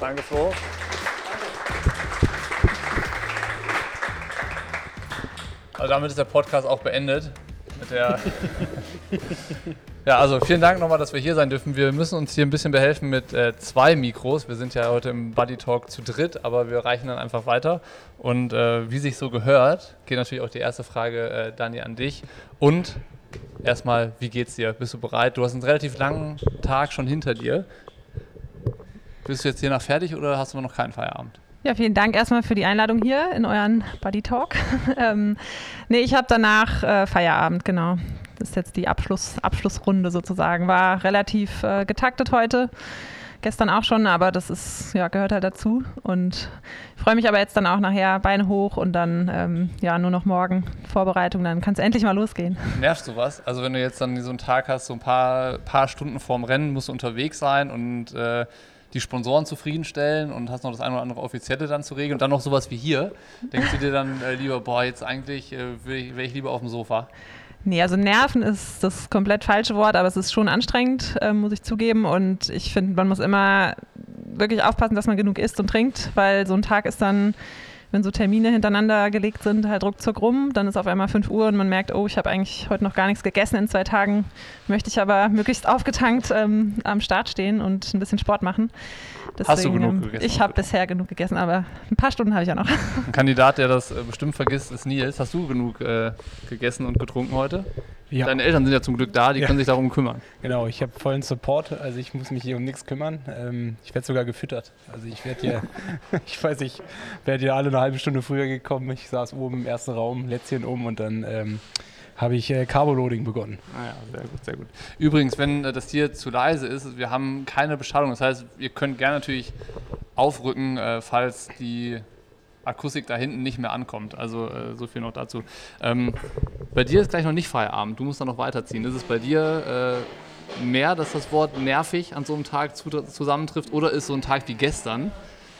Danke, Flo. Also damit ist der Podcast auch beendet. Ja, also vielen Dank nochmal, dass wir hier sein dürfen. Wir müssen uns hier ein bisschen behelfen mit äh, zwei Mikros. Wir sind ja heute im Buddy Talk zu dritt, aber wir reichen dann einfach weiter. Und äh, wie sich so gehört, geht natürlich auch die erste Frage, äh, Dani, an dich. Und erstmal, wie geht's dir? Bist du bereit? Du hast einen relativ langen Tag schon hinter dir. Bist du jetzt hier nach fertig oder hast du noch keinen Feierabend? Ja, vielen Dank erstmal für die Einladung hier in euren Buddy Talk. ähm, nee, ich habe danach äh, Feierabend, genau. Das ist jetzt die Abschluss, Abschlussrunde sozusagen. War relativ äh, getaktet heute. Gestern auch schon, aber das ist, ja, gehört halt dazu. Und ich freue mich aber jetzt dann auch nachher Beine hoch und dann ähm, ja nur noch morgen Vorbereitung, dann kann es endlich mal losgehen. Nervst du was? Also wenn du jetzt dann so einen Tag hast, so ein paar, paar Stunden vorm Rennen, musst du unterwegs sein und äh, die Sponsoren zufriedenstellen und hast noch das eine oder andere Offizielle dann zu regeln und dann noch sowas wie hier, denkst du dir dann äh, lieber, boah, jetzt eigentlich äh, wäre ich, lieber auf dem Sofa? Nee, also nerven ist das komplett falsche Wort, aber es ist schon anstrengend, äh, muss ich zugeben. Und ich finde, man muss immer wirklich aufpassen, dass man genug isst und trinkt, weil so ein Tag ist dann wenn so Termine hintereinander gelegt sind, halt ruckzuck rum, dann ist auf einmal 5 Uhr und man merkt, oh, ich habe eigentlich heute noch gar nichts gegessen in zwei Tagen, möchte ich aber möglichst aufgetankt ähm, am Start stehen und ein bisschen Sport machen. Deswegen, Hast du genug ähm, gegessen? Ich habe bisher genug gegessen, aber ein paar Stunden habe ich ja noch. Ein Kandidat, der das äh, bestimmt vergisst, ist Nils. Hast du genug äh, gegessen und getrunken heute? Ja. Deine Eltern sind ja zum Glück da, die ja. können sich darum kümmern. Genau, ich habe vollen Support, also ich muss mich hier um nichts kümmern. Ähm, ich werde sogar gefüttert. Also ich werde hier, ich weiß nicht, werde hier alle eine halbe Stunde früher gekommen. Ich saß oben im ersten Raum, Lätzchen um und dann ähm, habe ich äh, Carboloading begonnen. Ah ja, sehr gut, sehr gut. Übrigens, wenn äh, das hier zu leise ist, wir haben keine Beschallung. Das heißt, ihr könnt gerne natürlich aufrücken, äh, falls die Akustik da hinten nicht mehr ankommt. Also äh, so viel noch dazu. Ähm, bei dir ist gleich noch nicht Feierabend, du musst dann noch weiterziehen. Ist es bei dir äh, mehr, dass das Wort nervig an so einem Tag zu, zusammentrifft oder ist so ein Tag wie gestern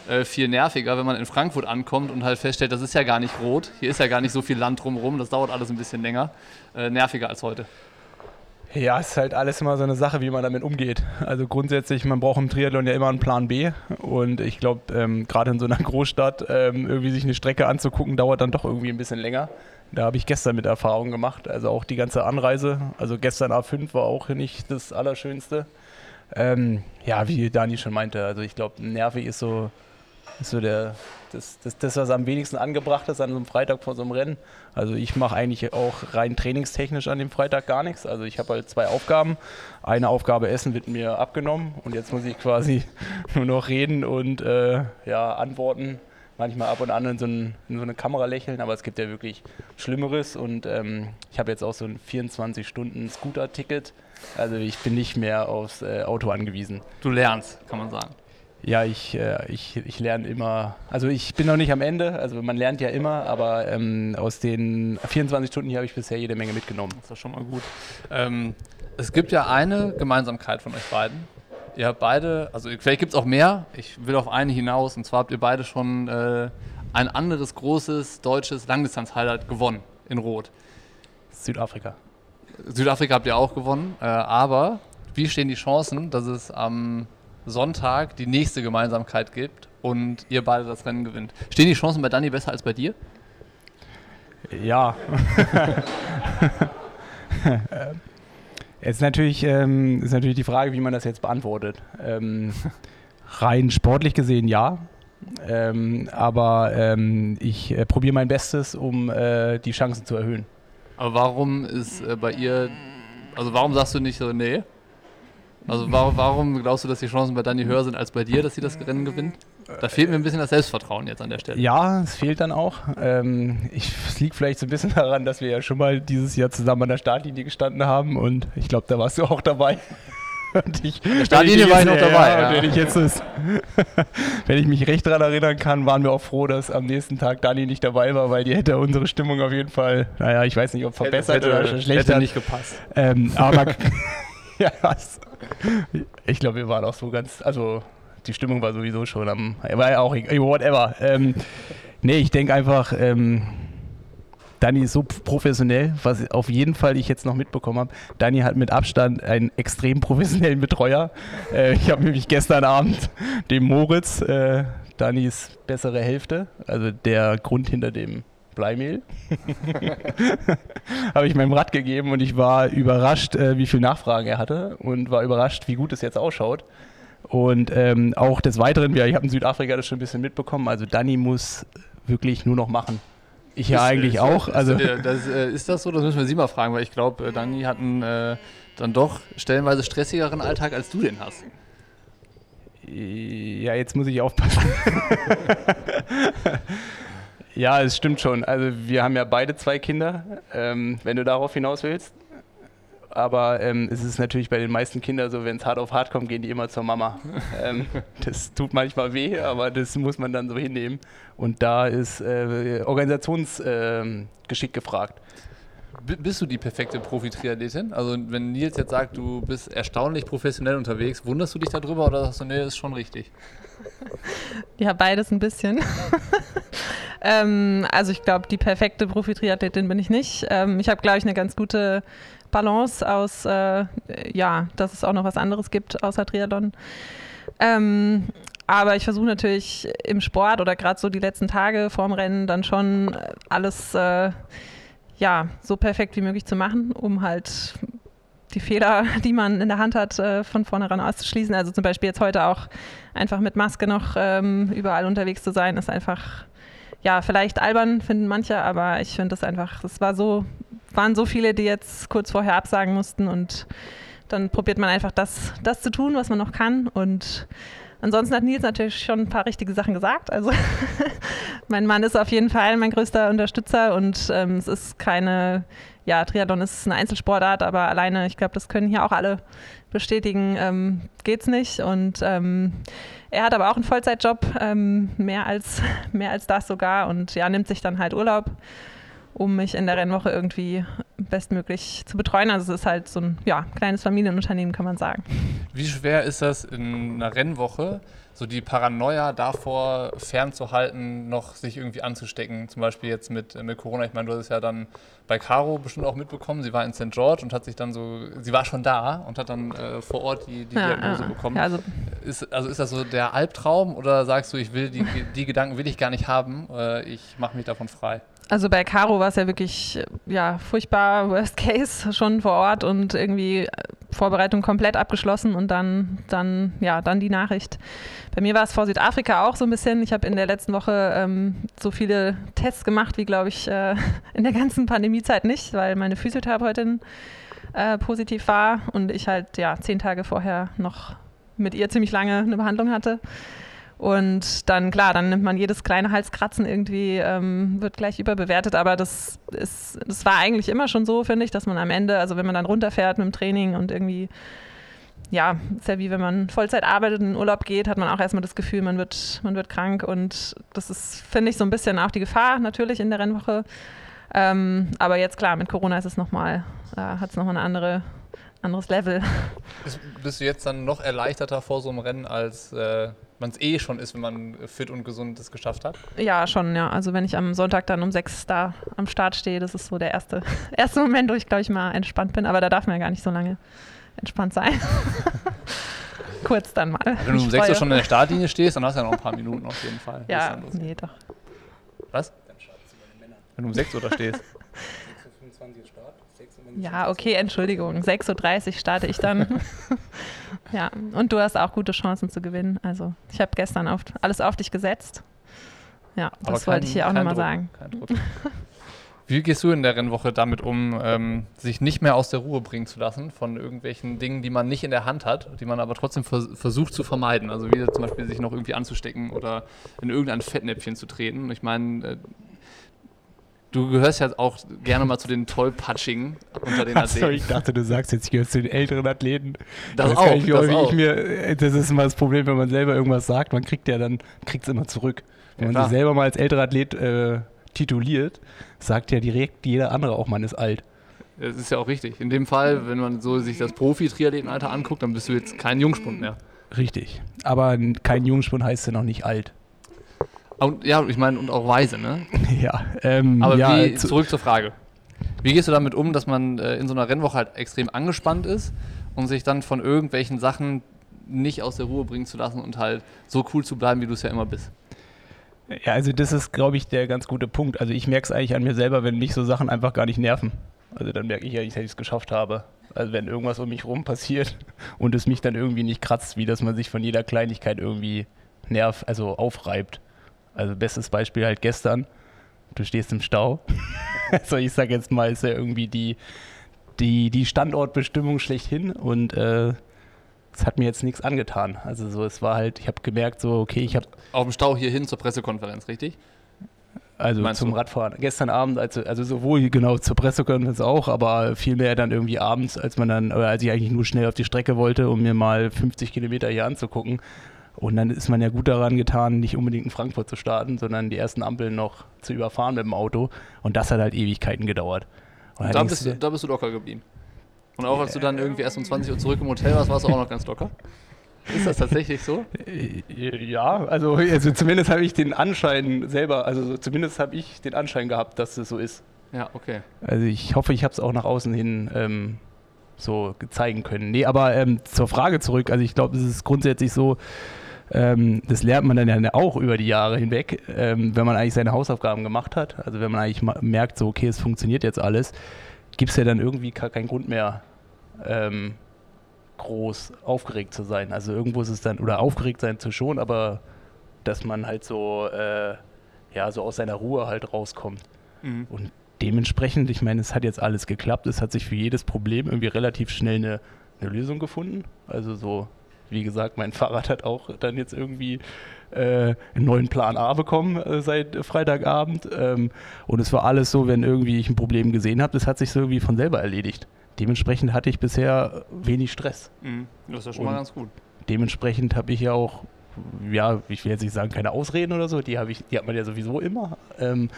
äh, viel nerviger, wenn man in Frankfurt ankommt und halt feststellt, das ist ja gar nicht rot, hier ist ja gar nicht so viel Land drumherum, das dauert alles ein bisschen länger, äh, nerviger als heute? Ja, es ist halt alles immer so eine Sache, wie man damit umgeht. Also grundsätzlich, man braucht im Triathlon ja immer einen Plan B. Und ich glaube, ähm, gerade in so einer Großstadt ähm, irgendwie sich eine Strecke anzugucken, dauert dann doch irgendwie ein bisschen länger. Da habe ich gestern mit Erfahrung gemacht. Also auch die ganze Anreise. Also gestern A5 war auch nicht das Allerschönste. Ähm, ja, wie Dani schon meinte, also ich glaube, nervig ist so so der, das, das, das, was am wenigsten angebracht ist an so einem Freitag vor so einem Rennen. Also ich mache eigentlich auch rein trainingstechnisch an dem Freitag gar nichts. Also ich habe halt zwei Aufgaben. Eine Aufgabe Essen wird mir abgenommen und jetzt muss ich quasi nur noch reden und äh, ja, antworten. Manchmal ab und an in so, ein, in so, eine Kamera lächeln, aber es gibt ja wirklich Schlimmeres und ähm, ich habe jetzt auch so ein 24-Stunden-Scooter-Ticket. Also ich bin nicht mehr aufs äh, Auto angewiesen. Du lernst, kann man sagen. Ja, ich, äh, ich, ich lerne immer, also ich bin noch nicht am Ende, also man lernt ja immer, aber ähm, aus den 24 Stunden hier habe ich bisher jede Menge mitgenommen. Das ist schon mal gut. Ähm, es gibt ja eine Gemeinsamkeit von euch beiden. Ihr habt beide, also vielleicht gibt es auch mehr, ich will auf eine hinaus, und zwar habt ihr beide schon äh, ein anderes großes deutsches Langdistanz-Highlight gewonnen in Rot. Südafrika. Südafrika habt ihr auch gewonnen, äh, aber wie stehen die Chancen, dass es am Sonntag die nächste Gemeinsamkeit gibt und ihr beide das Rennen gewinnt. Stehen die Chancen bei Dani besser als bei dir? Ja. jetzt natürlich, ähm, ist natürlich die Frage, wie man das jetzt beantwortet. Ähm, rein sportlich gesehen ja. Ähm, aber ähm, ich äh, probiere mein Bestes, um äh, die Chancen zu erhöhen. Aber warum ist äh, bei ihr, also warum sagst du nicht so, nee? Also warum, warum glaubst du, dass die Chancen bei Dani höher sind als bei dir, dass sie das Rennen gewinnt? Da fehlt mir ein bisschen das Selbstvertrauen jetzt an der Stelle. Ja, es fehlt dann auch. Ähm, ich, es liegt vielleicht so ein bisschen daran, dass wir ja schon mal dieses Jahr zusammen an der Startlinie gestanden haben und ich glaube, da warst du auch dabei. Und ich, der Startlinie war ich noch dabei. Ja, ja. Wenn, ich jetzt ist, wenn ich mich recht daran erinnern kann, waren wir auch froh, dass am nächsten Tag Dani nicht dabei war, weil die hätte unsere Stimmung auf jeden Fall, naja, ich weiß nicht, ob verbessert hätte, oder schlechter. Hätte nicht gepasst. Ähm, aber ja, ich glaube, wir waren auch so ganz, also die Stimmung war sowieso schon am, war ja auch, whatever. Ähm, nee, ich denke einfach, ähm, Dani ist so professionell, was auf jeden Fall ich jetzt noch mitbekommen habe. Dani hat mit Abstand einen extrem professionellen Betreuer. Äh, ich habe nämlich gestern Abend dem Moritz, äh, Danis bessere Hälfte, also der Grund hinter dem Bleimehl, habe ich meinem Rad gegeben und ich war überrascht, äh, wie viel Nachfragen er hatte und war überrascht, wie gut es jetzt ausschaut. Und ähm, auch des Weiteren, ja, ich habe in Südafrika das schon ein bisschen mitbekommen, also Dani muss wirklich nur noch machen. Ich ja eigentlich ist, auch. Also ist, das, äh, ist das so? Das müssen wir Sie mal fragen, weil ich glaube, äh, Dani hat einen äh, dann doch stellenweise stressigeren Alltag, als du den hast. Ja, jetzt muss ich aufpassen. ja, es stimmt schon. Also wir haben ja beide zwei Kinder, ähm, wenn du darauf hinaus willst. Aber ähm, es ist natürlich bei den meisten Kindern so, wenn es hart auf hart kommt, gehen die immer zur Mama. ähm, das tut manchmal weh, aber das muss man dann so hinnehmen. Und da ist äh, Organisationsgeschick äh, gefragt. Bist du die perfekte Profi-Triathletin? Also wenn Nils jetzt sagt, du bist erstaunlich professionell unterwegs, wunderst du dich darüber oder sagst du, nee, ist schon richtig? Ja, beides ein bisschen. ähm, also ich glaube, die perfekte Profi-Triathletin bin ich nicht. Ähm, ich habe, glaube ich, eine ganz gute Balance aus, äh, ja, dass es auch noch was anderes gibt außer Triathlon. Ähm, aber ich versuche natürlich im Sport oder gerade so die letzten Tage vorm Rennen dann schon alles äh, ja, so perfekt wie möglich zu machen, um halt die Fehler, die man in der Hand hat, äh, von vornherein auszuschließen. Also zum Beispiel jetzt heute auch einfach mit Maske noch ähm, überall unterwegs zu sein, ist einfach, ja, vielleicht albern, finden manche, aber ich finde das einfach, es war so waren so viele, die jetzt kurz vorher absagen mussten und dann probiert man einfach das, das zu tun, was man noch kann und Ansonsten hat Nils natürlich schon ein paar richtige Sachen gesagt. Also mein Mann ist auf jeden Fall mein größter Unterstützer und ähm, es ist keine, ja, Triathlon ist eine Einzelsportart, aber alleine, ich glaube, das können hier auch alle bestätigen, ähm, es nicht. Und ähm, er hat aber auch einen Vollzeitjob, ähm, mehr, als, mehr als das sogar und ja, nimmt sich dann halt Urlaub um mich in der Rennwoche irgendwie bestmöglich zu betreuen. Also es ist halt so ein ja, kleines Familienunternehmen, kann man sagen. Wie schwer ist das in einer Rennwoche, so die Paranoia davor fernzuhalten, noch sich irgendwie anzustecken? Zum Beispiel jetzt mit, mit Corona. Ich meine, du hast es ja dann bei Caro bestimmt auch mitbekommen. Sie war in St. George und hat sich dann so, sie war schon da und hat dann äh, vor Ort die, die ja, Diagnose ja. bekommen. Ja, also, ist, also ist das so der Albtraum oder sagst du, ich will die, die Gedanken will ich gar nicht haben, äh, ich mache mich davon frei? Also bei Caro war es ja wirklich ja, furchtbar, Worst Case schon vor Ort und irgendwie äh, Vorbereitung komplett abgeschlossen und dann, dann, ja, dann die Nachricht. Bei mir war es vor Südafrika auch so ein bisschen. Ich habe in der letzten Woche ähm, so viele Tests gemacht wie, glaube ich, äh, in der ganzen Pandemiezeit nicht, weil meine Physiotherapeutin äh, positiv war und ich halt ja zehn Tage vorher noch mit ihr ziemlich lange eine Behandlung hatte. Und dann, klar, dann nimmt man jedes kleine Halskratzen irgendwie, ähm, wird gleich überbewertet. Aber das, ist, das war eigentlich immer schon so, finde ich, dass man am Ende, also wenn man dann runterfährt mit dem Training und irgendwie, ja, ist ja wie wenn man Vollzeit arbeitet und in Urlaub geht, hat man auch erstmal das Gefühl, man wird, man wird krank. Und das ist, finde ich, so ein bisschen auch die Gefahr natürlich in der Rennwoche. Ähm, aber jetzt, klar, mit Corona ist es nochmal, äh, hat es nochmal eine andere anderes Level. Bist, bist, du jetzt dann noch erleichterter vor so einem Rennen, als äh, man es eh schon ist, wenn man fit und gesund es geschafft hat? Ja, schon, ja. Also wenn ich am Sonntag dann um sechs da am Start stehe, das ist so der erste, erste Moment, wo ich, glaube ich, mal entspannt bin. Aber da darf man ja gar nicht so lange entspannt sein. Kurz dann mal. Wenn du um sechs Uhr schon in der Startlinie stehst, dann hast du ja noch ein paar Minuten auf jeden Fall. Ja, nee, doch. Was? Wenn du um sechs Uhr da stehst. Ja, okay, Entschuldigung. 6.30 Uhr starte ich dann. ja, und du hast auch gute Chancen zu gewinnen. Also, ich habe gestern auf, alles auf dich gesetzt. Ja, das kein, wollte ich hier auch nochmal sagen. Wie gehst du in der Rennwoche damit um, ähm, sich nicht mehr aus der Ruhe bringen zu lassen von irgendwelchen Dingen, die man nicht in der Hand hat, die man aber trotzdem vers versucht zu vermeiden? Also wie zum Beispiel sich noch irgendwie anzustecken oder in irgendein Fettnäpfchen zu treten. Ich meine, äh, Du gehörst ja auch gerne mal zu den Tollpatschigen unter den Athleten. Achso, ich dachte, du sagst jetzt, ich gehöre zu den älteren Athleten. Das, auch, ich, das, auch. Mir, das ist immer das Problem, wenn man selber irgendwas sagt, man kriegt ja dann, kriegt es immer zurück. Wenn ja, man sich selber mal als älterer Athlet äh, tituliert, sagt ja direkt jeder andere auch, man ist alt. Das ist ja auch richtig. In dem Fall, wenn man so sich das Profi-Triathletenalter anguckt, dann bist du jetzt kein Jungspund mehr. Richtig. Aber kein Jungspund heißt ja noch nicht alt. Und, ja, ich meine, und auch weise, ne? Ja, ähm, Aber ja, wie, zu- zurück zur Frage. Wie gehst du damit um, dass man äh, in so einer Rennwoche halt extrem angespannt ist und sich dann von irgendwelchen Sachen nicht aus der Ruhe bringen zu lassen und halt so cool zu bleiben, wie du es ja immer bist? Ja, also das ist, glaube ich, der ganz gute Punkt. Also ich merke es eigentlich an mir selber, wenn mich so Sachen einfach gar nicht nerven. Also dann merke ich eigentlich, dass ich es geschafft habe. Also wenn irgendwas um mich rum passiert und es mich dann irgendwie nicht kratzt, wie dass man sich von jeder Kleinigkeit irgendwie nervt, also aufreibt. Also bestes Beispiel halt gestern. Du stehst im Stau. also ich sage jetzt mal, ist ja irgendwie die, die, die Standortbestimmung schlechthin und äh, es hat mir jetzt nichts angetan. Also so, es war halt, ich habe gemerkt, so, okay, ich habe Auf dem Stau hier hin zur Pressekonferenz, richtig? Also Meinst zum du? Radfahren. Gestern Abend, also, also sowohl genau zur Pressekonferenz auch, aber vielmehr dann irgendwie abends, als man dann, oder als ich eigentlich nur schnell auf die Strecke wollte, um mir mal 50 Kilometer hier anzugucken. Und dann ist man ja gut daran getan, nicht unbedingt in Frankfurt zu starten, sondern die ersten Ampeln noch zu überfahren mit dem Auto. Und das hat halt Ewigkeiten gedauert. Und Da bist, du da bist du locker geblieben. Und auch als du dann irgendwie erst um 20 Uhr zurück im Hotel warst, warst du auch noch ganz locker. Ist das tatsächlich so? äh, ja, also, also zumindest habe ich den Anschein selber, also so zumindest habe ich den Anschein gehabt, dass es so ist. Ja, okay. Also ich hoffe, ich habe es auch nach außen hin ähm, so zeigen können. Nee, aber ähm, zur Frage zurück. Also ich glaube, es ist grundsätzlich so, ähm, das lernt man dann ja auch über die Jahre hinweg, ähm, wenn man eigentlich seine Hausaufgaben gemacht hat. Also wenn man eigentlich merkt, so okay, es funktioniert jetzt alles, gibt es ja dann irgendwie gar keinen Grund mehr, ähm, groß aufgeregt zu sein. Also irgendwo ist es dann, oder aufgeregt sein zu schon, aber dass man halt so, äh, ja, so aus seiner Ruhe halt rauskommt. Mhm. Und dementsprechend, ich meine, es hat jetzt alles geklappt. Es hat sich für jedes Problem irgendwie relativ schnell eine, eine Lösung gefunden. Also so, wie gesagt, mein Fahrrad hat auch dann jetzt irgendwie äh, einen neuen Plan A bekommen äh, seit Freitagabend. Ähm, und es war alles so, wenn irgendwie ich ein Problem gesehen habe, das hat sich so irgendwie von selber erledigt. Dementsprechend hatte ich bisher wenig Stress. Mhm. Das ist ja schon mal Und- ganz gut. Dementsprechend habe ich ja auch, ja, ich will jetzt nicht sagen, keine Ausreden oder so, die, ich, die hat man ja sowieso immer. Ähm,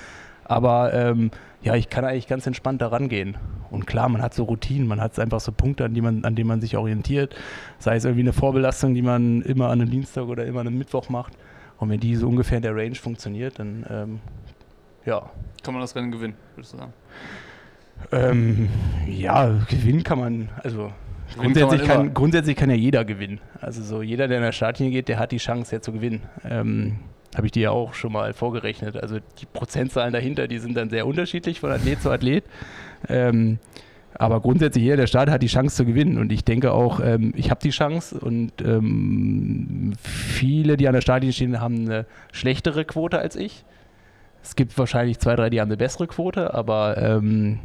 aber ähm, ja, ich kann eigentlich ganz entspannt da rangehen. Und klar, man hat so Routinen, man hat einfach so Punkte, an, die man, an denen man sich orientiert. Sei es irgendwie eine Vorbelastung, die man immer an einem Dienstag oder immer an einem Mittwoch macht. Und wenn die so ungefähr in der Range funktioniert, dann ähm, ja. Kann man das Rennen gewinnen, würdest du sagen? Ähm, ja, gewinnen kann man, also grundsätzlich kann kann, grundsätzlich kann ja jeder gewinnen. Also so jeder, der in der Startlinie geht, der hat die Chance, ja zu gewinnen. Ähm, Habe ich dir ja auch schon mal vorgerechnet. Also die Prozentzahlen dahinter, die sind dann sehr unterschiedlich von Athlet zu Athlet. Ähm, aber grundsätzlich jeder, der startet, hat die Chance zu gewinnen. Und ich denke auch, ähm, ich habe die Chance. Und ähm, viele, die an der Startlinie stehen, haben eine schlechtere Quote als ich. Es gibt wahrscheinlich zwei, drei, die haben eine bessere Quote, aber ähm,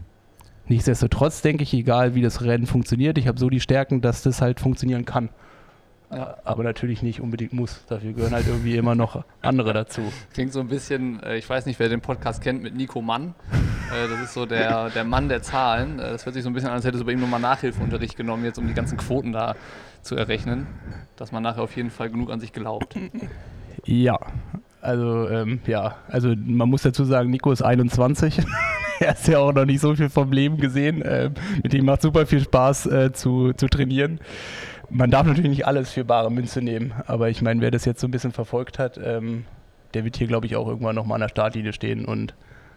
nichtsdestotrotz denke ich, egal wie das Rennen funktioniert, ich habe so die Stärken, dass das halt funktionieren kann. Ja. Aber natürlich nicht unbedingt muss. Dafür gehören halt irgendwie immer noch andere dazu. Klingt so ein bisschen, äh, ich weiß nicht, wer den Podcast kennt, mit Nico Mann. Äh, das ist so der, der Mann der Zahlen. Äh, das hört sich so ein bisschen an, als hättest du bei ihm nochmal Nachhilfeunterricht genommen, jetzt um die ganzen Quoten da zu errechnen. Dass man nachher auf jeden Fall genug an sich glaubt. Ja, also ähm, ja, also man muss dazu sagen, Nico ist 21. er hat ja auch noch nicht so viel vom Leben gesehen. Ähm, mit ihm macht super viel Spaß äh, zu, zu trainieren. Man darf natürlich nicht alles für bare Münze nehmen, aber ich meine, wer das jetzt so ein bisschen verfolgt hat, ähm, der wird hier, glaube ich, auch irgendwann nochmal an der Startlinie stehen und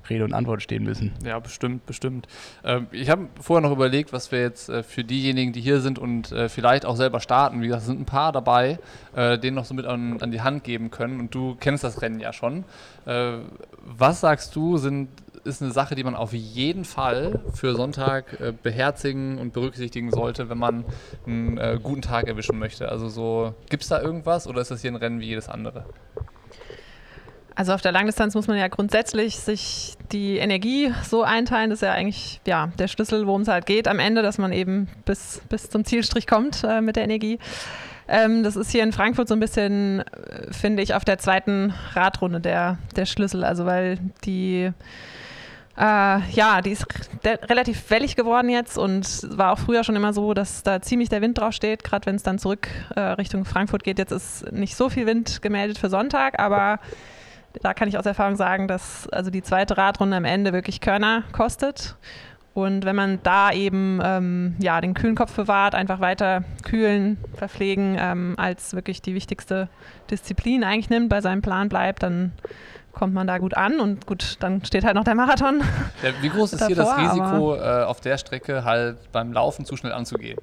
Rede und Antwort stehen müssen. Ja, bestimmt, bestimmt. Ähm, ich habe vorher noch überlegt, was wir jetzt äh, für diejenigen, die hier sind und äh, vielleicht auch selber starten, wie gesagt, es sind ein paar dabei, äh, denen noch so mit an, an die Hand geben können. Und du kennst das Rennen ja schon. Äh, was sagst du, sind, ist eine Sache, die man auf jeden Fall für Sonntag äh, beherzigen und berücksichtigen sollte, wenn man einen äh, guten Tag erwischen möchte? Also so, gibt es da irgendwas oder ist das hier ein Rennen wie jedes andere? Also auf der Langdistanz muss man ja grundsätzlich sich die Energie so einteilen. Das ist ja eigentlich ja, der Schlüssel, worum es halt geht am Ende, dass man eben bis, bis zum Zielstrich kommt äh, mit der Energie. Ähm, das ist hier in Frankfurt so ein bisschen, äh, finde ich, auf der zweiten Radrunde der, der Schlüssel. Also weil die äh, ja, die ist re relativ wellig geworden jetzt und war auch früher schon immer so, dass da ziemlich der Wind drauf steht, gerade wenn es dann zurück äh, Richtung Frankfurt geht. Jetzt ist nicht so viel Wind gemeldet für Sonntag, aber da kann ich aus Erfahrung sagen, dass also die zweite Radrunde am Ende wirklich Körner kostet. Und wenn man da eben ähm, ja, den kühlen Kopf bewahrt, einfach weiter kühlen, verpflegen, ähm, als wirklich die wichtigste Disziplin eigentlich nimmt, bei seinem Plan bleibt, dann kommt man da gut an und gut, dann steht halt noch der Marathon. Ja, wie groß ist hier das Risiko, äh, auf der Strecke halt beim Laufen zu schnell anzugehen?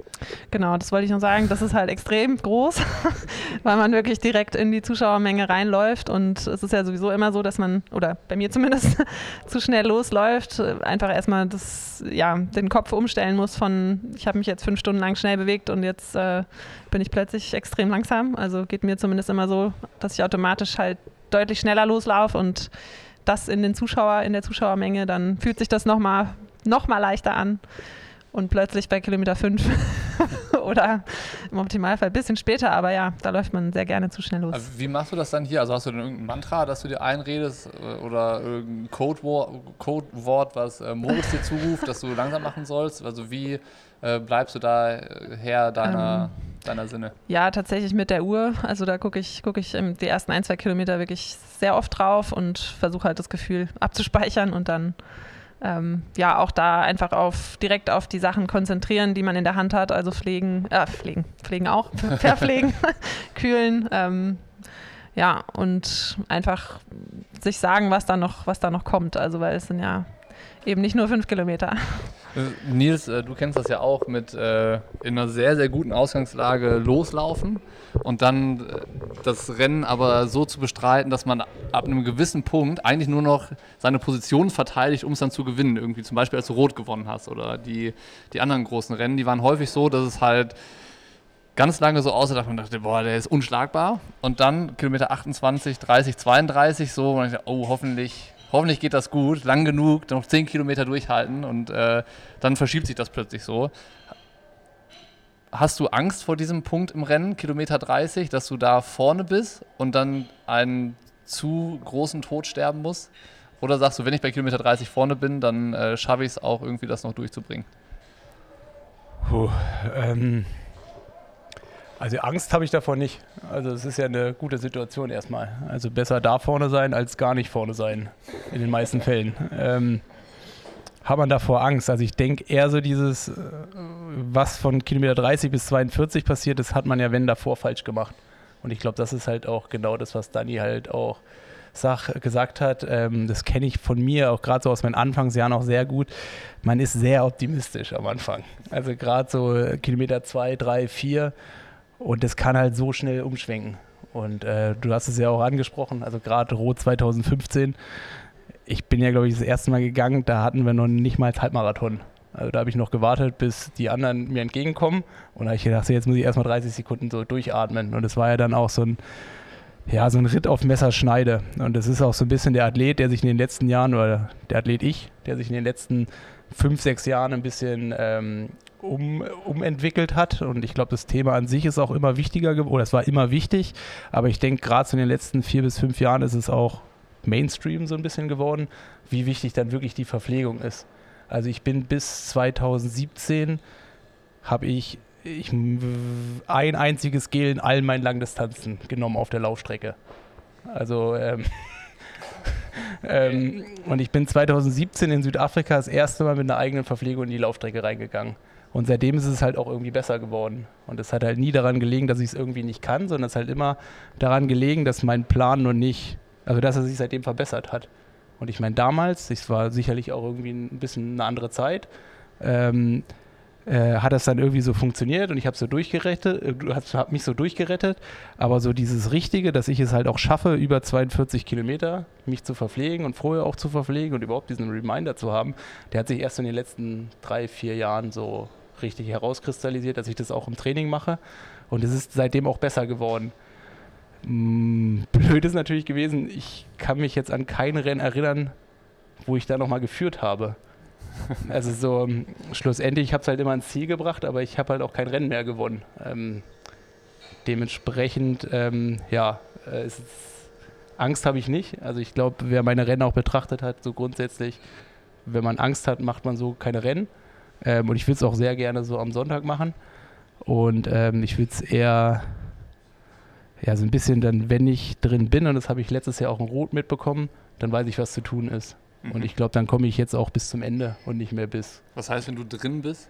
Genau, das wollte ich noch sagen. Das ist halt extrem groß, weil man wirklich direkt in die Zuschauermenge reinläuft und es ist ja sowieso immer so, dass man, oder bei mir zumindest, zu schnell losläuft, einfach erstmal das, ja, den Kopf umstellen muss von, ich habe mich jetzt fünf Stunden lang schnell bewegt und jetzt äh, bin ich plötzlich extrem langsam. Also geht mir zumindest immer so, dass ich automatisch halt deutlich schneller loslaufe und das in den Zuschauer, in der Zuschauermenge, dann fühlt sich das nochmal noch mal leichter an. Und plötzlich bei Kilometer 5 oder im Optimalfall ein bisschen später, aber ja, da läuft man sehr gerne zu schnell los. Wie machst du das dann hier? Also hast du denn irgendein Mantra, das du dir einredest äh, oder irgendein Codewort, Codewort was äh, Moritz dir zuruft, dass du langsam machen sollst? Also wie äh, bleibst du da äh, deiner... Ähm deiner Sinne? Ja, tatsächlich mit der Uhr. Also da gucke ich, guck ich die ersten ein, zwei Kilometer wirklich sehr oft drauf und versuche halt das Gefühl abzuspeichern und dann ähm, ja auch da einfach auf direkt auf die Sachen konzentrieren, die man in der Hand hat. Also pflegen, äh, pflegen, pflegen auch, verpflegen, kühlen. Ähm, ja, und einfach sich sagen, was da noch, was da noch kommt. Also weil es sind ja eben nicht nur fünf Kilometer. Äh, Nils, äh, du kennst das ja auch mit äh, in einer sehr, sehr guten Ausgangslage loslaufen und dann das Rennen aber so zu bestreiten, dass man ab einem gewissen Punkt eigentlich nur noch seine Position verteidigt, um es dann zu gewinnen. Irgendwie zum Beispiel, als du Rot gewonnen hast oder die, die anderen großen Rennen, die waren häufig so, dass es halt ganz lange so aussah, dass man dachte, boah, der ist unschlagbar. Und dann Kilometer 28, 30, 32 so, und ich dachte, oh, hoffentlich hoffentlich geht das gut, lang genug, noch 10 Kilometer durchhalten und äh, dann verschiebt sich das plötzlich so. Hast du Angst vor diesem Punkt im Rennen, Kilometer 30, dass du da vorne bist und dann einen zu großen Tod sterben musst? Oder sagst du, wenn ich bei Kilometer 30 vorne bin, dann äh, schaffe ich es auch irgendwie, das noch durchzubringen? Puh, ähm, also Angst habe ich davor nicht. Also es ist ja eine gute Situation erstmal. Also besser da vorne sein als gar nicht vorne sein. In den meisten Fällen. Ähm, hat man davor Angst? Also ich denke eher so dieses, äh, was von Kilometer 30 bis 42 passiert ist, hat man ja wenn davor falsch gemacht. Und ich glaube, das ist halt auch genau das, was Dani halt auch sag, gesagt hat. Ähm, das kenne ich von mir auch gerade so aus meinen Anfangsjahren auch sehr gut. Man ist sehr optimistisch am Anfang. Also gerade so Kilometer 2, 3, 4 und das kann halt so schnell umschwenken. Und äh, du hast es ja auch angesprochen, also gerade Rot 2015. Ich bin ja, glaube ich, das erste Mal gegangen, da hatten wir noch nicht mal Halbmarathon. Also da habe ich noch gewartet, bis die anderen mir entgegenkommen. Und da habe ich gedacht, jetzt muss ich erstmal 30 Sekunden so durchatmen. Und es war ja dann auch so ein, ja, so ein Ritt auf Messerschneide. Und das ist auch so ein bisschen der Athlet, der sich in den letzten Jahren, oder der Athlet ich, der sich in den letzten fünf, sechs Jahren ein bisschen ähm, um, umentwickelt hat. Und ich glaube, das Thema an sich ist auch immer wichtiger geworden, oder es war immer wichtig, aber ich denke, gerade in den letzten vier bis fünf Jahren ist es auch Mainstream so ein bisschen geworden, wie wichtig dann wirklich die Verpflegung ist. Also ich bin bis 2017 habe ich, ich ein einziges Gel in allen meinen Langdistanzen genommen auf der Laufstrecke. Also ähm, ähm, und ich bin 2017 in Südafrika das erste Mal mit einer eigenen Verpflegung in die Laufstrecke reingegangen. Und seitdem ist es halt auch irgendwie besser geworden. Und es hat halt nie daran gelegen, dass ich es irgendwie nicht kann, sondern es hat halt immer daran gelegen, dass mein Plan nur nicht, also dass er sich seitdem verbessert hat. Und ich meine, damals, es war sicherlich auch irgendwie ein bisschen eine andere Zeit, ähm, äh, hat das dann irgendwie so funktioniert und ich habe so durchgerettet, äh, habe mich so durchgerettet, aber so dieses Richtige, dass ich es halt auch schaffe, über 42 Kilometer mich zu verpflegen und vorher auch zu verpflegen und überhaupt diesen Reminder zu haben, der hat sich erst in den letzten drei, vier Jahren so richtig herauskristallisiert, dass ich das auch im Training mache. Und es ist seitdem auch besser geworden. Mm, blöd ist natürlich gewesen, ich kann mich jetzt an kein Rennen erinnern, wo ich da nochmal geführt habe. Also so ähm, schlussendlich, ich habe es halt immer ins Ziel gebracht, aber ich habe halt auch kein Rennen mehr gewonnen. Ähm, dementsprechend, ähm, ja, äh, Angst habe ich nicht. Also ich glaube, wer meine Rennen auch betrachtet hat, so grundsätzlich, wenn man Angst hat, macht man so keine Rennen. Ähm, und ich würde es auch sehr gerne so am Sonntag machen. Und ähm, ich würde es eher, ja, so ein bisschen dann, wenn ich drin bin, und das habe ich letztes Jahr auch in Rot mitbekommen, dann weiß ich, was zu tun ist. Mhm. Und ich glaube, dann komme ich jetzt auch bis zum Ende und nicht mehr bis. Was heißt, wenn du drin bist?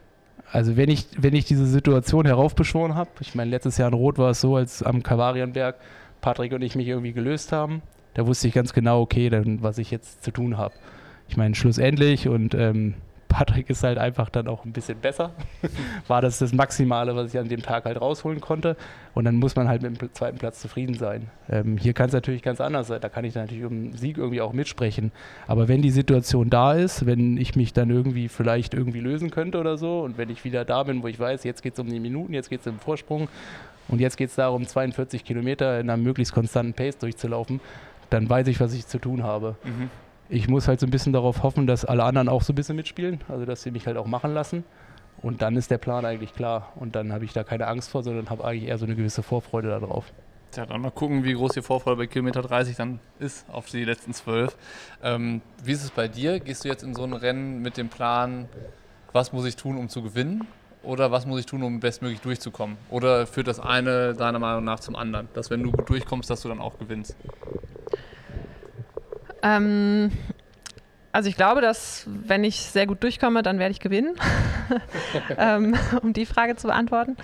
Also wenn ich, wenn ich diese Situation heraufbeschworen habe, ich meine, letztes Jahr in Rot war es so, als am Kalvarienberg Patrick und ich mich irgendwie gelöst haben, da wusste ich ganz genau, okay, dann was ich jetzt zu tun habe. Ich meine, schlussendlich und ähm, Patrick ist halt einfach dann auch ein bisschen besser. War das das Maximale, was ich an dem Tag halt rausholen konnte. Und dann muss man halt mit dem zweiten Platz zufrieden sein. Ähm, hier kann es natürlich ganz anders sein. Da kann ich natürlich um den Sieg irgendwie auch mitsprechen. Aber wenn die Situation da ist, wenn ich mich dann irgendwie vielleicht irgendwie lösen könnte oder so und wenn ich wieder da bin, wo ich weiß, jetzt geht es um die Minuten, jetzt geht es um den Vorsprung und jetzt geht es darum, 42 Kilometer in einer möglichst konstanten Pace durchzulaufen, dann weiß ich, was ich zu tun habe. Mhm ich muss halt so ein bisschen darauf hoffen, dass alle anderen auch so ein bisschen mitspielen, also dass sie mich halt auch machen lassen. Und dann ist der Plan eigentlich klar. Und dann habe ich da keine Angst vor, sondern habe eigentlich eher so eine gewisse Vorfreude darauf. Ja, dann mal gucken, wie groß die Vorfreude bei Kilometer 30 dann ist auf die letzten zwölf. Ähm, wie ist es bei dir? Gehst du jetzt in so ein Rennen mit dem Plan, was muss ich tun, um zu gewinnen? Oder was muss ich tun, um bestmöglich durchzukommen? Oder führt das eine deiner Meinung nach zum anderen? Dass wenn du gut durchkommst, dass du dann auch gewinnst? Ähm, also ich glaube, dass wenn ich sehr gut durchkomme, dann werde ich gewinnen, ähm, um die Frage zu beantworten.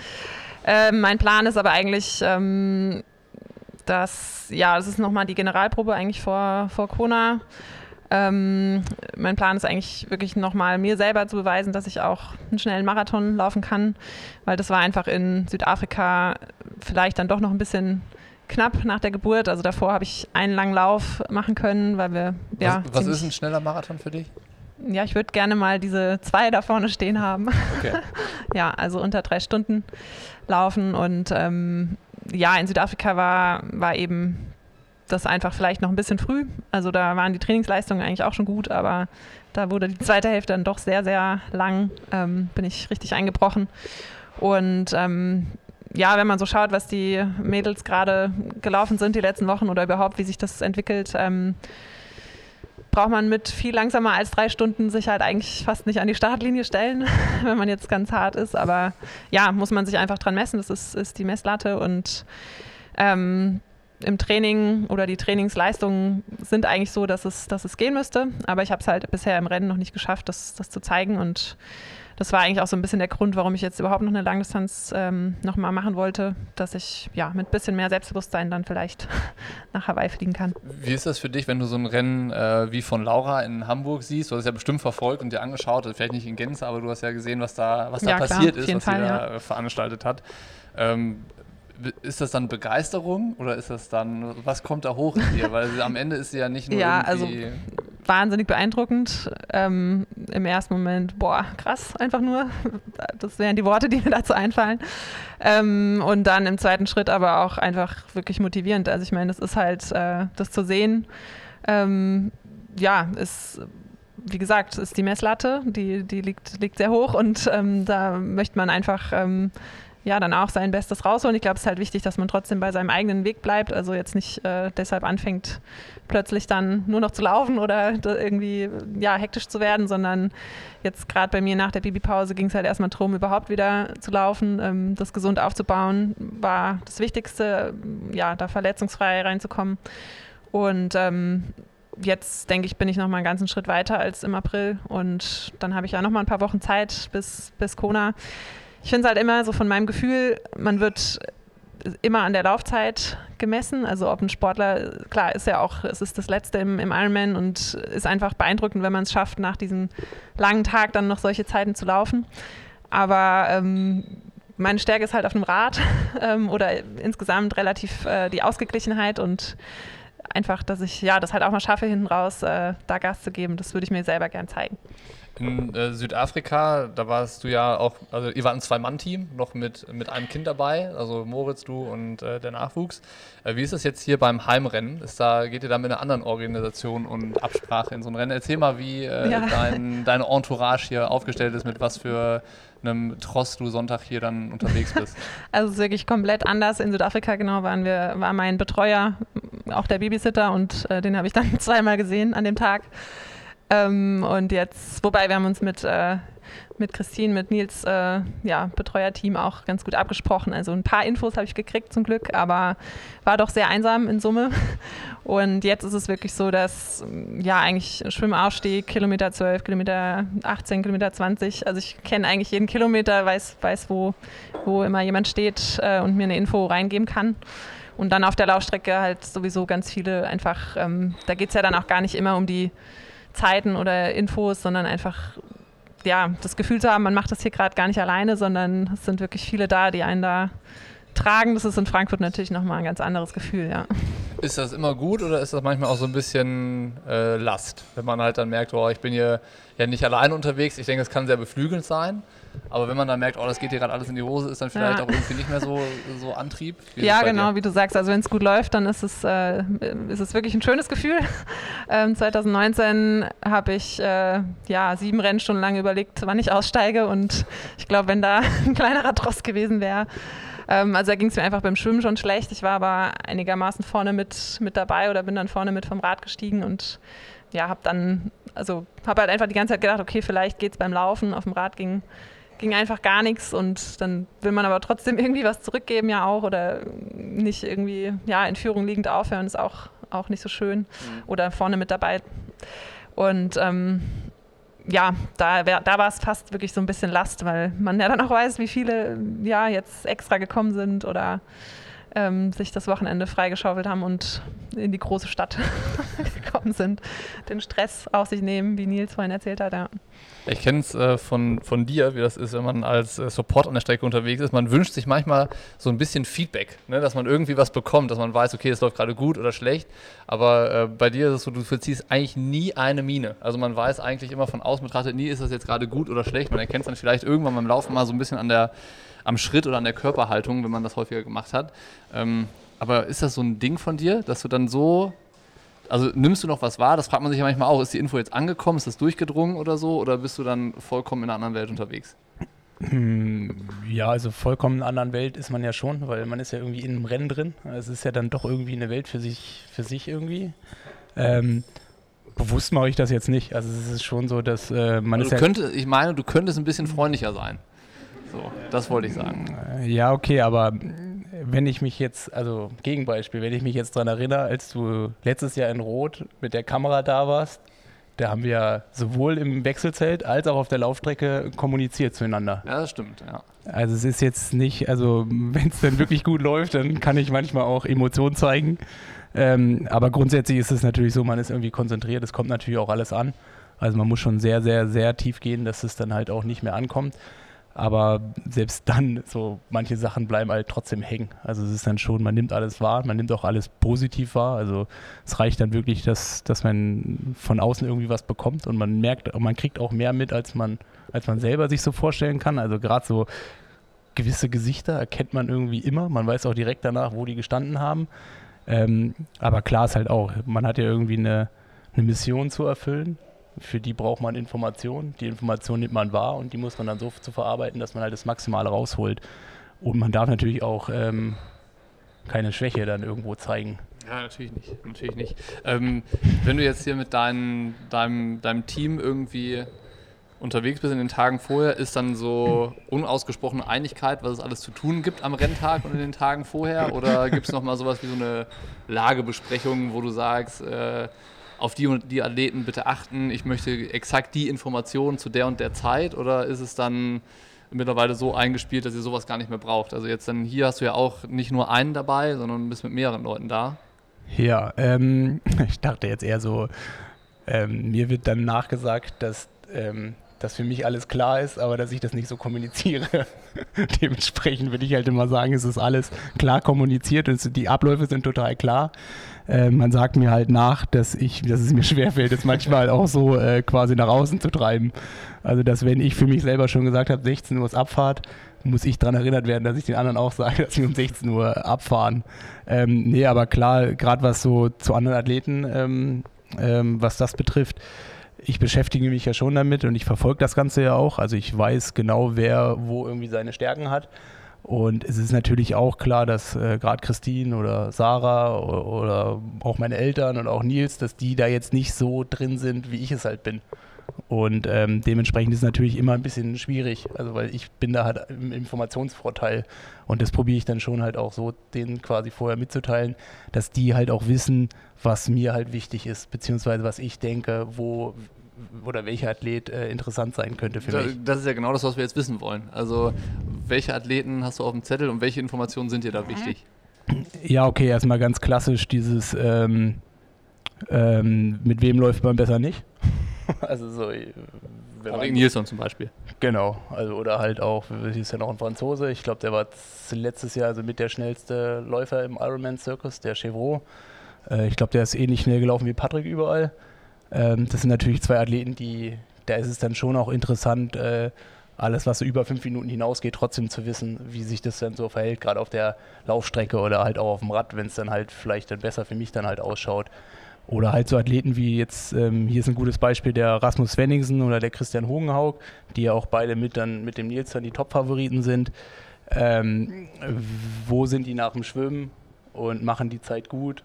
Ähm, mein Plan ist aber eigentlich, ähm, dass, ja, das ist nochmal die Generalprobe eigentlich vor, vor Kona. Ähm, mein Plan ist eigentlich wirklich nochmal mir selber zu beweisen, dass ich auch einen schnellen Marathon laufen kann, weil das war einfach in Südafrika vielleicht dann doch noch ein bisschen knapp nach der Geburt. Also davor habe ich einen langen Lauf machen können, weil wir. Ja, was, was ist ein schneller Marathon für dich? Ja, ich würde gerne mal diese zwei da vorne stehen haben. Okay. ja, also unter drei Stunden laufen. Und ähm, ja, in Südafrika war, war eben das einfach vielleicht noch ein bisschen früh. Also da waren die Trainingsleistungen eigentlich auch schon gut, aber da wurde die zweite Hälfte dann doch sehr, sehr lang. Ähm, bin ich richtig eingebrochen. Und ähm, ja, wenn man so schaut, was die Mädels gerade gelaufen sind die letzten Wochen oder überhaupt, wie sich das entwickelt, ähm, braucht man mit viel langsamer als drei Stunden sich halt eigentlich fast nicht an die Startlinie stellen, wenn man jetzt ganz hart ist. Aber ja, muss man sich einfach dran messen. Das ist, ist die Messlatte und ähm, im Training oder die Trainingsleistungen sind eigentlich so, dass es, dass es gehen müsste. Aber ich habe es halt bisher im Rennen noch nicht geschafft, das, das zu zeigen und das war eigentlich auch so ein bisschen der Grund, warum ich jetzt überhaupt noch eine Langdistanz ähm, nochmal machen wollte, dass ich ja mit ein bisschen mehr Selbstbewusstsein dann vielleicht nach Hawaii fliegen kann. Wie ist das für dich, wenn du so ein Rennen äh, wie von Laura in Hamburg siehst? Du hast es ja bestimmt verfolgt und dir angeschaut, vielleicht nicht in Gänze, aber du hast ja gesehen, was da, was da ja, passiert klar, ist, was Fall, sie da ja. veranstaltet hat. Ähm, ist das dann Begeisterung oder ist das dann, was kommt da hoch in dir? Weil am Ende ist sie ja nicht nur ja. Also wahnsinnig beeindruckend. Ähm, Im ersten Moment, boah, krass, einfach nur. Das wären die Worte, die mir dazu einfallen. Ähm, und dann im zweiten Schritt aber auch einfach wirklich motivierend. Also ich meine, das ist halt, äh, das zu sehen, ähm, ja, ist wie gesagt, ist die Messlatte, die, die liegt, liegt sehr hoch und ähm, da möchte man einfach ähm, ja, dann auch sein Bestes rausholen. Ich glaube, es ist halt wichtig, dass man trotzdem bei seinem eigenen Weg bleibt. Also jetzt nicht äh, deshalb anfängt, plötzlich dann nur noch zu laufen oder irgendwie ja, hektisch zu werden, sondern jetzt gerade bei mir nach der Babypause ging es halt erstmal darum, überhaupt wieder zu laufen. Ähm, das gesund aufzubauen war das Wichtigste, ja, da verletzungsfrei reinzukommen. Und ähm, jetzt denke ich, bin ich noch mal einen ganzen Schritt weiter als im April und dann habe ich ja noch mal ein paar Wochen Zeit bis, bis Kona ich finde es halt immer so von meinem Gefühl, man wird immer an der Laufzeit gemessen. Also ob ein Sportler, klar, ist ja auch, es ist das Letzte im, im Ironman und ist einfach beeindruckend, wenn man es schafft, nach diesem langen Tag dann noch solche Zeiten zu laufen. Aber ähm, meine Stärke ist halt auf dem Rad ähm, oder insgesamt relativ äh, die Ausgeglichenheit und einfach, dass ich ja das halt auch mal schaffe, hinten raus äh, da Gas zu geben. Das würde ich mir selber gern zeigen. In äh, Südafrika, da warst du ja auch, also ihr wart ein Zwei-Mann-Team, noch mit, mit einem Kind dabei, also Moritz, du und äh, der Nachwuchs. Äh, wie ist das jetzt hier beim Heimrennen? Ist da, geht ihr da mit einer anderen Organisation und Absprache in so ein Rennen? Erzähl mal, wie äh, ja. dein, deine Entourage hier aufgestellt ist, mit was für einem Tross du Sonntag hier dann unterwegs bist. Also es ist wirklich komplett anders. In Südafrika genau waren wir, war mein Betreuer, auch der Babysitter und äh, den habe ich dann zweimal gesehen an dem Tag. Ähm, und jetzt, wobei wir haben uns mit, äh, mit Christine, mit Nils äh, ja, Betreuerteam auch ganz gut abgesprochen. Also ein paar Infos habe ich gekriegt zum Glück, aber war doch sehr einsam in Summe. Und jetzt ist es wirklich so, dass ja eigentlich Schwimmaufstieg, Kilometer 12, Kilometer 18, Kilometer 20. Also ich kenne eigentlich jeden Kilometer, weiß, weiß wo, wo immer jemand steht äh, und mir eine Info reingeben kann. Und dann auf der Laufstrecke halt sowieso ganz viele einfach, ähm, da geht es ja dann auch gar nicht immer um die Zeiten oder Infos, sondern einfach ja, das Gefühl zu haben, man macht das hier gerade gar nicht alleine, sondern es sind wirklich viele da, die einen da tragen. Das ist in Frankfurt natürlich nochmal ein ganz anderes Gefühl, ja. Ist das immer gut oder ist das manchmal auch so ein bisschen äh, Last, wenn man halt dann merkt, oh, ich bin hier ja nicht alleine unterwegs. Ich denke, es kann sehr beflügelnd sein. Aber wenn man dann merkt, oh, das geht hier gerade alles in die Hose, ist dann vielleicht ja. auch irgendwie nicht mehr so, so Antrieb. Ja, genau, dir? wie du sagst. Also wenn es gut läuft, dann ist es, äh, ist es wirklich ein schönes Gefühl. Ähm, 2019 habe ich äh, ja sieben Rennstunden lang überlegt, wann ich aussteige. Und ich glaube, wenn da ein kleinerer Trost gewesen wäre, ähm, also da ging es mir einfach beim Schwimmen schon schlecht. Ich war aber einigermaßen vorne mit, mit dabei oder bin dann vorne mit vom Rad gestiegen und ja, habe dann, also habe halt einfach die ganze Zeit gedacht, okay, vielleicht geht es beim Laufen. Auf dem Rad ging ging einfach gar nichts und dann will man aber trotzdem irgendwie was zurückgeben ja auch oder nicht irgendwie, ja, in Führung liegend aufhören ist auch, auch nicht so schön mhm. oder vorne mit dabei. Und ähm, ja, da, da war es fast wirklich so ein bisschen Last, weil man ja dann auch weiß, wie viele ja jetzt extra gekommen sind oder ähm, sich das Wochenende freigeschaufelt haben und in die große Stadt gekommen sind, den Stress auf sich nehmen, wie Nils vorhin erzählt hat. Ja. Ich kenne es äh, von, von dir, wie das ist, wenn man als äh, Support an der Strecke unterwegs ist. Man wünscht sich manchmal so ein bisschen Feedback, ne? dass man irgendwie was bekommt, dass man weiß, okay, es läuft gerade gut oder schlecht. Aber äh, bei dir ist es so, du verziehst eigentlich nie eine Mine. Also man weiß eigentlich immer von außen betrachtet, nie ist das jetzt gerade gut oder schlecht. Man erkennt es dann vielleicht irgendwann beim Laufen mal so ein bisschen an der, am Schritt oder an der Körperhaltung, wenn man das häufiger gemacht hat. Ähm, aber ist das so ein Ding von dir, dass du dann so also nimmst du noch was wahr? Das fragt man sich ja manchmal auch. Ist die Info jetzt angekommen? Ist das durchgedrungen oder so? Oder bist du dann vollkommen in einer anderen Welt unterwegs? Hm, ja, also vollkommen in einer anderen Welt ist man ja schon, weil man ist ja irgendwie in einem Rennen drin. Es ist ja dann doch irgendwie eine Welt für sich, für sich irgendwie. Ähm, bewusst mache ich das jetzt nicht. Also es ist schon so, dass äh, man also ist ja könnte, Ich meine, du könntest ein bisschen freundlicher sein. So, das wollte ich sagen. Ja, okay, aber wenn ich mich jetzt, also Gegenbeispiel, wenn ich mich jetzt daran erinnere, als du letztes Jahr in Rot mit der Kamera da warst, da haben wir sowohl im Wechselzelt als auch auf der Laufstrecke kommuniziert zueinander. Ja, das stimmt, ja. Also es ist jetzt nicht, also wenn es dann wirklich gut läuft, dann kann ich manchmal auch Emotionen zeigen. Ähm, aber grundsätzlich ist es natürlich so, man ist irgendwie konzentriert, es kommt natürlich auch alles an. Also man muss schon sehr, sehr, sehr tief gehen, dass es dann halt auch nicht mehr ankommt. Aber selbst dann, so manche Sachen bleiben halt trotzdem hängen. Also es ist dann schon, man nimmt alles wahr, man nimmt auch alles positiv wahr. Also es reicht dann wirklich, dass, dass man von außen irgendwie was bekommt und man merkt, man kriegt auch mehr mit, als man, als man selber sich so vorstellen kann. Also gerade so gewisse Gesichter erkennt man irgendwie immer. Man weiß auch direkt danach, wo die gestanden haben. Ähm, aber klar ist halt auch, man hat ja irgendwie eine, eine Mission zu erfüllen für die braucht man Informationen. Die Information nimmt man wahr und die muss man dann so zu verarbeiten, dass man halt das Maximale rausholt. Und man darf natürlich auch ähm, keine Schwäche dann irgendwo zeigen. Ja, natürlich nicht. Natürlich nicht. Ähm, wenn du jetzt hier mit dein, deinem, deinem Team irgendwie unterwegs bist in den Tagen vorher, ist dann so unausgesprochene Einigkeit, was es alles zu tun gibt am Renntag und in den Tagen vorher? Oder gibt es nochmal sowas wie so eine Lagebesprechung, wo du sagst, äh, auf die und die Athleten bitte achten, ich möchte exakt die Informationen zu der und der Zeit oder ist es dann mittlerweile so eingespielt, dass ihr sowas gar nicht mehr braucht? Also jetzt dann hier hast du ja auch nicht nur einen dabei, sondern bist mit mehreren Leuten da. Ja, ähm, ich dachte jetzt eher so, ähm, mir wird dann nachgesagt, dass ähm, dass für mich alles klar ist, aber dass ich das nicht so kommuniziere. Dementsprechend würde ich halt immer sagen, es ist alles klar kommuniziert und die Abläufe sind total klar. Äh, man sagt mir halt nach, dass ich, dass es mir schwerfällt, es manchmal auch so äh, quasi nach außen zu treiben. Also dass wenn ich für mich selber schon gesagt habe, 16 Uhr ist Abfahrt, muss ich daran erinnert werden, dass ich den anderen auch sage, dass sie um 16 Uhr abfahren. Ähm, nee, aber klar, gerade was so zu anderen Athleten, ähm, ähm, was das betrifft, ich beschäftige mich ja schon damit und ich verfolge das Ganze ja auch. Also ich weiß genau, wer wo irgendwie seine Stärken hat. Und es ist natürlich auch klar, dass äh, gerade Christine oder Sarah oder, oder, auch meine Eltern und auch Nils, dass die da jetzt nicht so drin sind, wie ich es halt bin. Und ähm, dementsprechend ist es natürlich immer ein bisschen schwierig, also weil ich bin da halt im Informationsvorteil und das probiere ich dann schon halt auch so denen quasi vorher mitzuteilen, dass die halt auch wissen, was mir halt wichtig ist, beziehungsweise was ich denke, wo oder welcher Athlet äh, interessant sein könnte für das, mich. Das ist ja genau das, was wir jetzt wissen wollen. Also welche Athleten hast du auf dem Zettel und welche Informationen sind dir da wichtig? Ja, okay, erstmal ganz klassisch dieses ähm, ähm, mit wem läuft man besser nicht. also so äh, Patrick Nilsson zum Beispiel. Genau, also oder halt auch, hier ist ja noch ein Franzose, ich glaube, der war letztes Jahr also mit der schnellste Läufer im Ironman-Zirkus, der Chevrolet. Äh, ich glaube, der ist ähnlich schnell gelaufen wie Patrick überall. Ähm, das sind natürlich zwei Athleten, die, da ist es dann schon auch interessant, äh, alles, was so über fünf Minuten hinausgeht, trotzdem zu wissen, wie sich das dann so verhält, gerade auf der Laufstrecke oder halt auch auf dem Rad, wenn es dann halt vielleicht dann besser für mich dann halt ausschaut. Oder halt so Athleten wie jetzt, ähm, hier ist ein gutes Beispiel der Rasmus Svenningsen oder der Christian Hogenhaug, die ja auch beide mit dann mit dem Nils dann die Top-Favoriten sind. Ähm, wo sind die nach dem Schwimmen und machen die Zeit gut?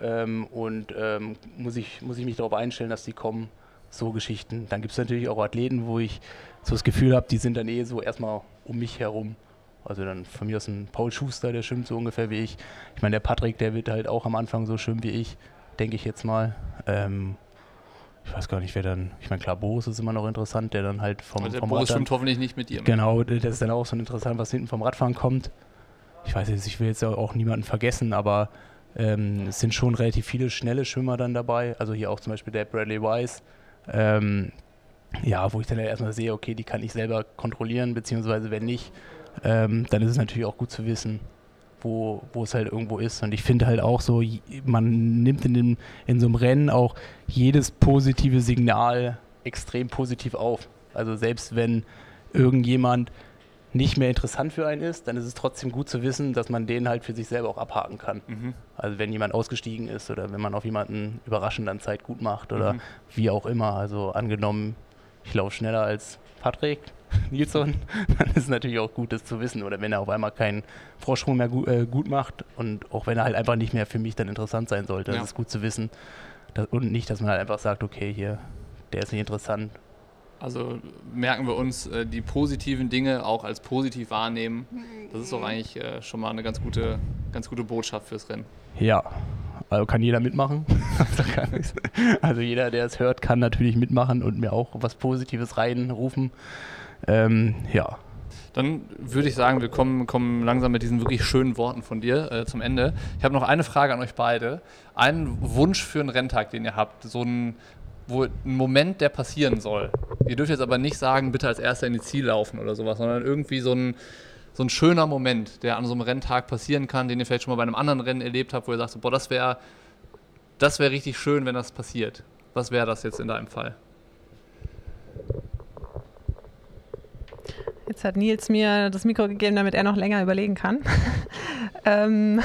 Ähm, und ähm, muss, ich, muss ich mich darauf einstellen, dass die kommen? So Geschichten. Dann gibt es natürlich auch Athleten, wo ich so das Gefühl habe, die sind dann eh so erstmal um mich herum. Also dann von mir aus ein Paul Schuster, der schwimmt so ungefähr wie ich. Ich meine, der Patrick, der wird halt auch am Anfang so schwimmen wie ich denke ich jetzt mal. Ähm, ich weiß gar nicht, wer dann, ich meine, klar, Boris ist immer noch interessant, der dann halt vom, also vom Boris schwimmt hoffentlich nicht mit dir. Genau, das ist dann auch so interessant, was hinten vom Radfahren kommt. Ich weiß jetzt, ich will jetzt auch niemanden vergessen, aber ähm, es sind schon relativ viele schnelle Schwimmer dann dabei. Also hier auch zum Beispiel der Bradley Wise. Ähm, ja, wo ich dann ja erstmal sehe, okay, die kann ich selber kontrollieren, beziehungsweise wenn nicht, ähm, dann ist es natürlich auch gut zu wissen, wo, wo es halt irgendwo ist. Und ich finde halt auch so, man nimmt in, dem, in so einem Rennen auch jedes positive Signal extrem positiv auf. Also selbst wenn irgendjemand nicht mehr interessant für einen ist, dann ist es trotzdem gut zu wissen, dass man den halt für sich selber auch abhaken kann. Mhm. Also wenn jemand ausgestiegen ist oder wenn man auf jemanden überraschend dann Zeit gut macht oder mhm. wie auch immer. Also angenommen, ich laufe schneller als Patrick, Nilsson, dann ist es natürlich auch gut, das zu wissen. Oder wenn er auf einmal keinen Vorsprung mehr gut, äh, gut macht und auch wenn er halt einfach nicht mehr für mich dann interessant sein sollte, ja. das ist gut zu wissen. Dass, und nicht, dass man halt einfach sagt, okay, hier, der ist nicht interessant. Also merken wir uns äh, die positiven Dinge auch als positiv wahrnehmen. Das ist doch eigentlich äh, schon mal eine ganz gute, ganz gute Botschaft fürs Rennen. Ja, also kann jeder mitmachen. also jeder, der es hört, kann natürlich mitmachen und mir auch was Positives reinrufen. Ähm, ja. Dann würde ich sagen, wir kommen, kommen langsam mit diesen wirklich schönen Worten von dir äh, zum Ende. Ich habe noch eine Frage an euch beide. Einen Wunsch für einen Renntag, den ihr habt. So ein, wo, ein Moment, der passieren soll. Ihr dürft jetzt aber nicht sagen, bitte als Erster in die Ziel laufen oder sowas, sondern irgendwie so ein, so ein schöner Moment, der an so einem Renntag passieren kann, den ihr vielleicht schon mal bei einem anderen Rennen erlebt habt, wo ihr sagt, boah, das wäre das wär richtig schön, wenn das passiert. Was wäre das jetzt in deinem Fall? Jetzt hat Nils mir das Mikro gegeben, damit er noch länger überlegen kann. ähm,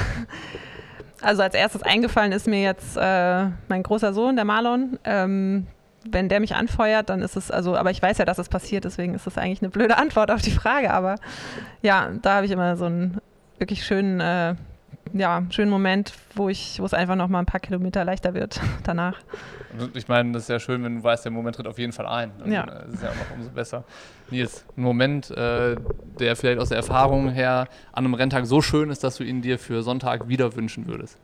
also als erstes eingefallen ist mir jetzt äh, mein großer Sohn, der Marlon. Ähm, wenn der mich anfeuert, dann ist es, also, aber ich weiß ja, dass es passiert, deswegen ist das eigentlich eine blöde Antwort auf die Frage. Aber ja, da habe ich immer so einen wirklich schönen äh, ja, schönen Moment, wo ich, wo es einfach noch mal ein paar Kilometer leichter wird danach. Ich meine, das ist ja schön, wenn du weißt, der Moment tritt auf jeden Fall ein. Dann ja. ist es ja auch noch umso besser. Nils, ein Moment, äh, der vielleicht aus der Erfahrung her an einem Renntag so schön ist, dass du ihn dir für Sonntag wieder wünschen würdest.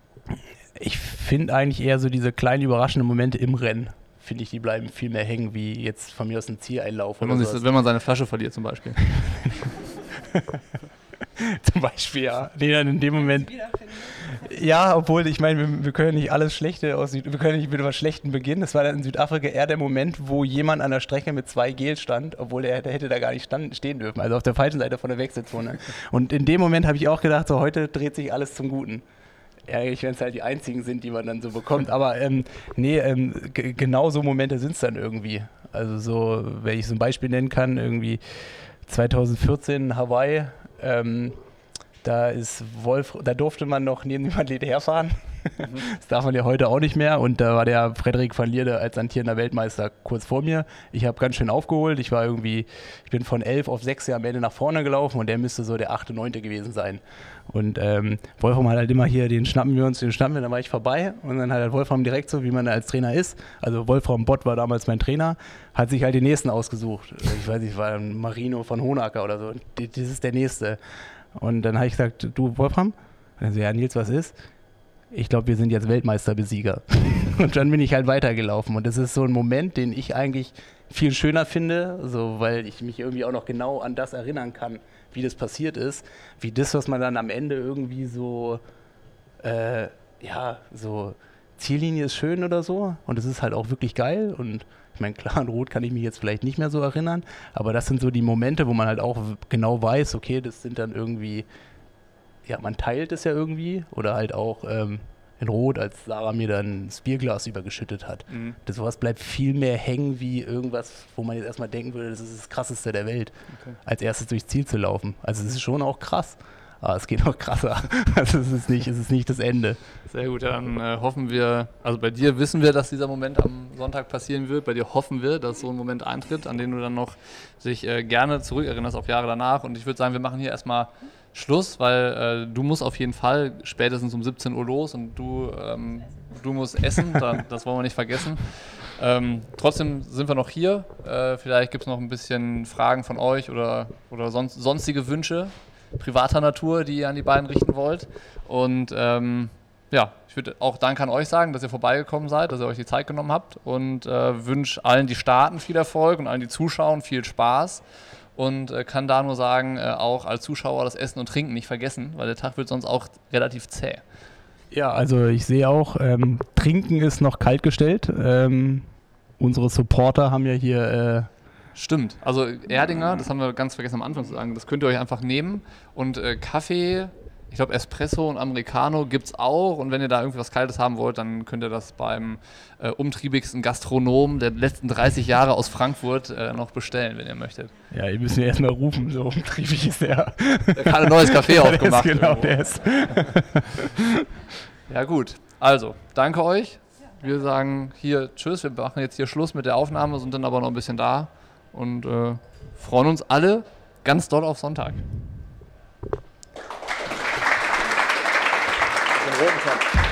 Ich finde eigentlich eher so diese kleinen überraschenden Momente im Rennen finde ich, die bleiben viel mehr hängen, wie jetzt von mir aus ein Zieleinlauf. Wenn man, sich, wenn man seine Flasche verliert zum Beispiel. Zum Beispiel, ja. Nee, dann in dem Moment. Ja, obwohl, ich meine, wir, wir, können nicht alles Schlechte aus Süd wir können nicht mit etwas Schlechten beginnen. Das war dann in Südafrika eher der Moment, wo jemand an der Strecke mit zwei Gel stand, obwohl er, der hätte da gar nicht stand, stehen dürfen. Also auf der falschen Seite von der Wechselzone. Und in dem Moment habe ich auch gedacht, so heute dreht sich alles zum Guten. Ärgerlich, wenn es halt die einzigen sind, die man dann so bekommt. Aber ähm, nee, ähm, genau so Momente sind es dann irgendwie. Also so, wenn ich so ein Beispiel nennen kann, irgendwie 2014 Hawaii, ähm, Da ist Wolf, da durfte man noch neben dem Athlet herfahren. Das darf man ja heute auch nicht mehr. Und da war der Frederik van Lierde als amtierender Weltmeister kurz vor mir. Ich habe ganz schön aufgeholt. Ich war irgendwie, ich bin von elf auf sechs am Ende nach vorne gelaufen und der müsste so der achte, neunte gewesen sein. Und ähm, Wolfram hat halt immer hier, den schnappen wir uns, den schnappen wir, dann war ich vorbei. Und dann hat halt Wolfram direkt so, wie man als Trainer ist, also Wolfram Bott war damals mein Trainer, hat sich halt den nächsten ausgesucht. Ich weiß nicht, war Marino von Honacker oder so. Das ist der nächste. Und dann habe ich gesagt, du Wolfram? Also ja, Nils, was ist? Ich glaube, wir sind jetzt Weltmeisterbesieger. und dann bin ich halt weitergelaufen. Und das ist so ein Moment, den ich eigentlich viel schöner finde, so, weil ich mich irgendwie auch noch genau an das erinnern kann, wie das passiert ist, wie das, was man dann am Ende irgendwie so, äh, ja, so Ziellinie ist schön oder so und es ist halt auch wirklich geil und ich meine, klar, an Rot kann ich mich jetzt vielleicht nicht mehr so erinnern, aber das sind so die Momente, wo man halt auch genau weiß, okay, das sind dann irgendwie, ja, man teilt es ja irgendwie oder halt auch ähm, in Rot, als Sarah mir dann das Bierglas übergeschüttet hat. Mhm. Das sowas bleibt viel mehr hängen wie irgendwas, wo man jetzt erstmal denken würde, das ist das Krasseste der Welt, okay. als erstes durchs Ziel zu laufen. Also es ist schon auch krass. Aber es geht noch krasser. Also es ist nicht, es ist nicht das Ende. Sehr gut, dann äh, hoffen wir, also bei dir wissen wir, dass dieser Moment am Sonntag passieren wird. Bei dir hoffen wir, dass so ein Moment eintritt, an den du dann noch sich äh, gerne zurückerinnerst auf Jahre danach. Und ich würde sagen, wir machen hier erstmal Schluss, weil äh, du musst auf jeden Fall spätestens um 17 Uhr los und du, ähm, du musst essen, da, das wollen wir nicht vergessen. Ähm, trotzdem sind wir noch hier. Äh, vielleicht gibt es noch ein bisschen Fragen von euch oder, oder sonst, sonstige Wünsche privater Natur, die ihr an die beiden richten wollt. Und ähm, ja, ich würde auch Dank an euch sagen, dass ihr vorbeigekommen seid, dass ihr euch die Zeit genommen habt und äh, wünsche allen, die starten, viel Erfolg und allen, die zuschauen, viel Spaß und äh, kann da nur sagen, äh, auch als Zuschauer das Essen und Trinken nicht vergessen, weil der Tag wird sonst auch relativ zäh. Ja, also ich sehe auch, ähm, Trinken ist noch kalt gestellt. Ähm, unsere Supporter haben ja hier. Äh Stimmt. Also Erdinger, das haben wir ganz vergessen am Anfang zu sagen, das könnt ihr euch einfach nehmen und äh, Kaffee ich glaube, Espresso und Americano gibt es auch. Und wenn ihr da irgendwas Kaltes haben wollt, dann könnt ihr das beim äh, umtriebigsten Gastronom der letzten 30 Jahre aus Frankfurt äh, noch bestellen, wenn ihr möchtet. Ja, ihr müsst ja erstmal rufen, so umtriebig ist er. Der hat ein neues Café aufgemacht. Der ist, genau, der ist. ja, gut. Also, danke euch. Wir sagen hier Tschüss. Wir machen jetzt hier Schluss mit der Aufnahme, sind dann aber noch ein bisschen da und äh, freuen uns alle ganz doll auf Sonntag. Roten Topf.